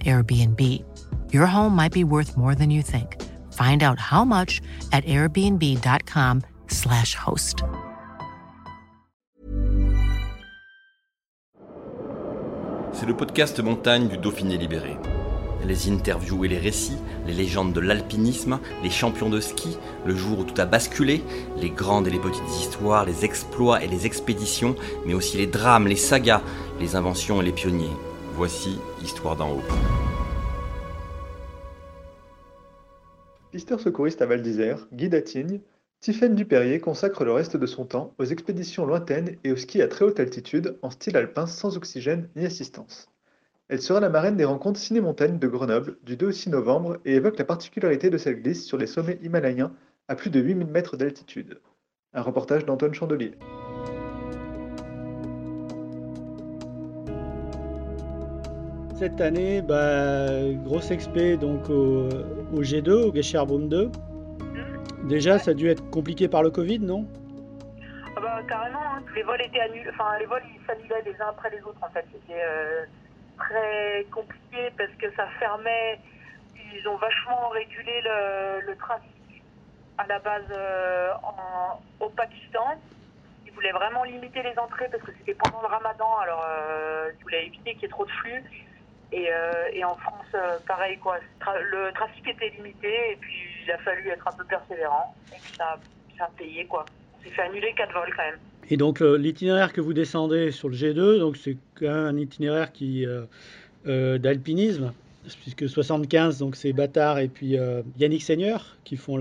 Airbnb. Your home might be worth more than you think. Find out how much at airbnb.com/slash host. C'est le podcast montagne du Dauphiné libéré. Les interviews et les récits, les légendes de l'alpinisme, les champions de ski, le jour où tout a basculé, les grandes et les petites histoires, les exploits et les expéditions, mais aussi les drames, les sagas, les inventions et les pionniers. Voici Histoire d'en haut. Pisteur secouriste à Val d'Isère, guide à Tignes, Tiffaine Dupérier consacre le reste de son temps aux expéditions lointaines et au ski à très haute altitude en style alpin sans oxygène ni assistance. Elle sera la marraine des rencontres ciné-montagnes de Grenoble du 2 au 6 novembre et évoque la particularité de cette glisse sur les sommets himalayens à plus de 8000 mètres d'altitude. Un reportage d'Antoine Chandelier. Cette année, bah, grosse expé donc au, G2, au Gesherbrum 2. Déjà, ça a dû être compliqué par le Covid, non? Ah bah, Carrément, hein. les vols étaient annulés, enfin les vols s'annulaient les uns après les autres en fait. C'était euh, très compliqué parce que ça fermait. Ils ont vachement régulé le, trafic à la base euh, au Pakistan. Ils voulaient vraiment limiter les entrées parce que c'était pendant le ramadan, alors euh, ils voulaient éviter qu'il y ait trop de flux. Euh, et, en France, euh, pareil, quoi. Le trafic était limité et puis il a fallu être un peu persévérant. Et ça, ça a payé, quoi. On s'est fait annuler quatre vols quand même. Et donc l'itinéraire que vous descendez sur le G2, donc c'est un itinéraire qui euh, d'alpinisme, puisque 75, donc c'est Bâtard et puis Yannick Seigneur qui font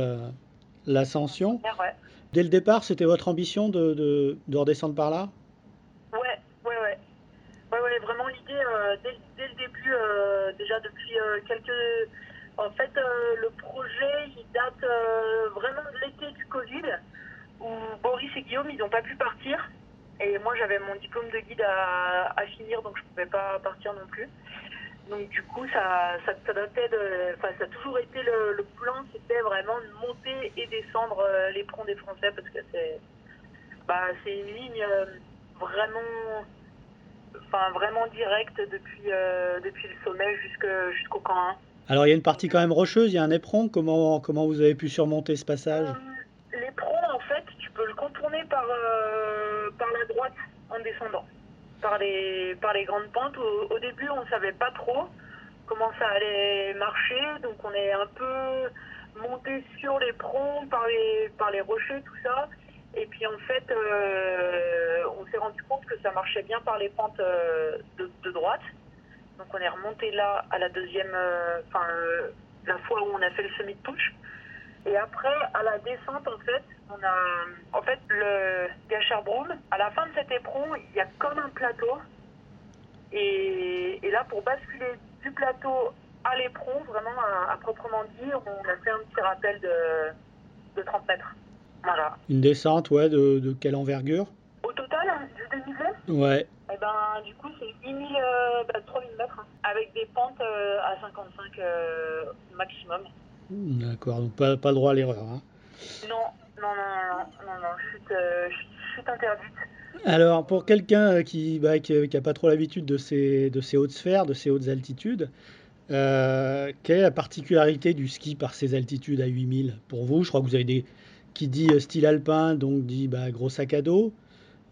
l'ascension. ouais. Dès le départ, c'était votre ambition de, de, de redescendre par là? Euh, dès, le début, euh, déjà depuis euh, quelques. En fait, le projet, il date vraiment de l'été du Covid, où Boris et Guillaume, ils n'ont pas pu partir. Et moi, j'avais mon diplôme de guide à, finir, donc je ne pouvais pas partir non plus. Donc du coup, ça, ça, enfin, ça a toujours été le, plan, c'était vraiment de monter et descendre les ponts des Français parce que c'est, bah, c'est une ligne vraiment enfin vraiment direct depuis, euh, depuis le sommet jusqu'au camp 1. Alors il y a une partie quand même rocheuse, il y a un éperon, comment, comment vous avez pu surmonter ce passage? Euh, L'éperon en fait, tu peux le contourner par, euh, par la droite en descendant, par les, par les grandes pentes. Au, début on ne savait pas trop comment ça allait marcher, donc on est un peu monté sur l'éperon par les, par les rochers, tout ça. Et puis en fait, euh, on s'est rendu compte que ça marchait bien par les pentes euh, de, droite. Donc on est remonté là à la deuxième, euh, enfin la fois où on a fait le semi de push. Et après, à la descente, en fait, on a, en fait, le Gacharbroom, à la fin de cet éperon, il y a comme un plateau. Et, là, pour basculer du plateau à l'éperon, vraiment à, proprement dire, on a fait un petit rappel de 30 mètres. Une descente, ouais, de, de quelle envergure? Au total, hein, du dénivelé Ouais. Eh ben, du coup, c'est 8000, euh, bah, 3000 mètres, hein, avec des pentes euh, à 55 euh, maximum. D'accord, donc pas, pas droit à l'erreur. Hein. Non, non, non, non, non, chute, chute interdite. Alors, pour quelqu'un qui n'a bah, qui, qui a pas trop l'habitude de ces, de ces hautes sphères, de ces hautes altitudes, quelle est la particularité du ski par ces altitudes à 8000 Pour vous, je crois que vous avez des, qui dit euh, style alpin, donc dit bah, gros sac à dos,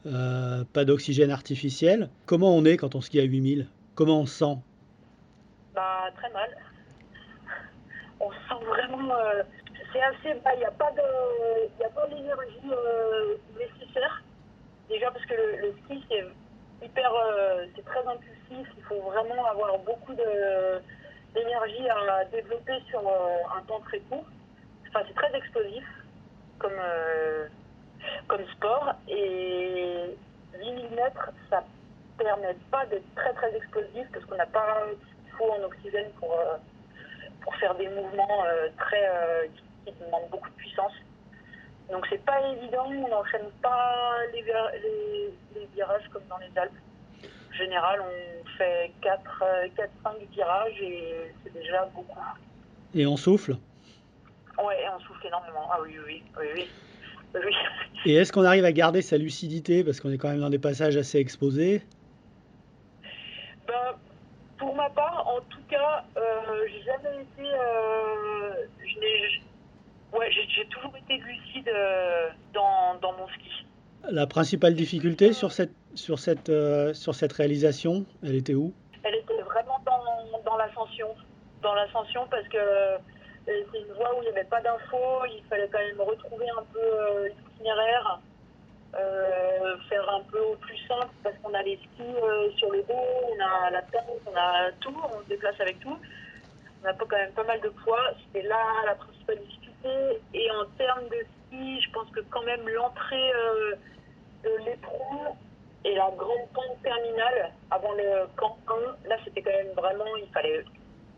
euh, pas d'oxygène artificiel. Comment on est quand on skie à 8000 Comment on se sent? Bah, Très mal. On sent vraiment. Euh, c'est assez. Il n'y a pas de l'énergie nécessaire. Déjà parce que le, ski, c'est hyper. c'est très impulsif. Il faut vraiment avoir beaucoup d'énergie à développer sur un temps très court. Enfin, c'est très explosif comme, euh, comme sport. Et 8000 mètres, ça permet pas d'être très très explosif parce qu'on n'a pas faut en oxygène pour, euh, pour faire des mouvements euh, très qui, demandent beaucoup de puissance. Donc c'est pas évident, on n'enchaîne pas les, les, les virages comme dans les Alpes. En général, on fait 4-5 virages et c'est déjà beaucoup. Et on souffle? Ouais, on souffle énormément. Ah oui, oui, oui, oui. oui. oui. Et est-ce qu'on arrive à garder sa lucidité parce qu'on est quand même dans des passages assez exposés? Ben, pour ma part, en tout cas, euh, j'ai jamais été. euh, je n'ai- ouais, j'ai toujours été lucide euh, dans, dans mon ski. La principale difficulté sur cette, sur cette, sur cette réalisation, elle était où? Elle était vraiment dans, dans l'ascension. Dans l'ascension parce que c'est une voie où il n'y avait pas d'infos, il fallait quand même retrouver un peu euh, l'itinéraire, euh, faire un peu au plus simple parce qu'on a les skis euh, sur le dos, on a la tente, on a tout, on se déplace avec tout. On a quand même pas mal de poids, c'était là la principale difficulté. Et en termes de ski, je pense que quand même l'entrée de l'éperon et la grande pente terminale avant le camp 1, là c'était quand même vraiment, il fallait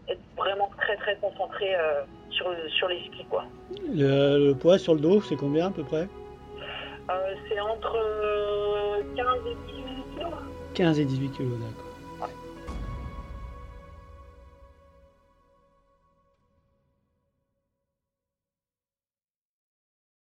être vraiment très très concentré euh, sur, sur les skis quoi. le, le poids sur le dos, c'est combien à peu près? Euh, c'est entre euh, 15 et 18 kilos. 15 et 18 kilos, d'accord.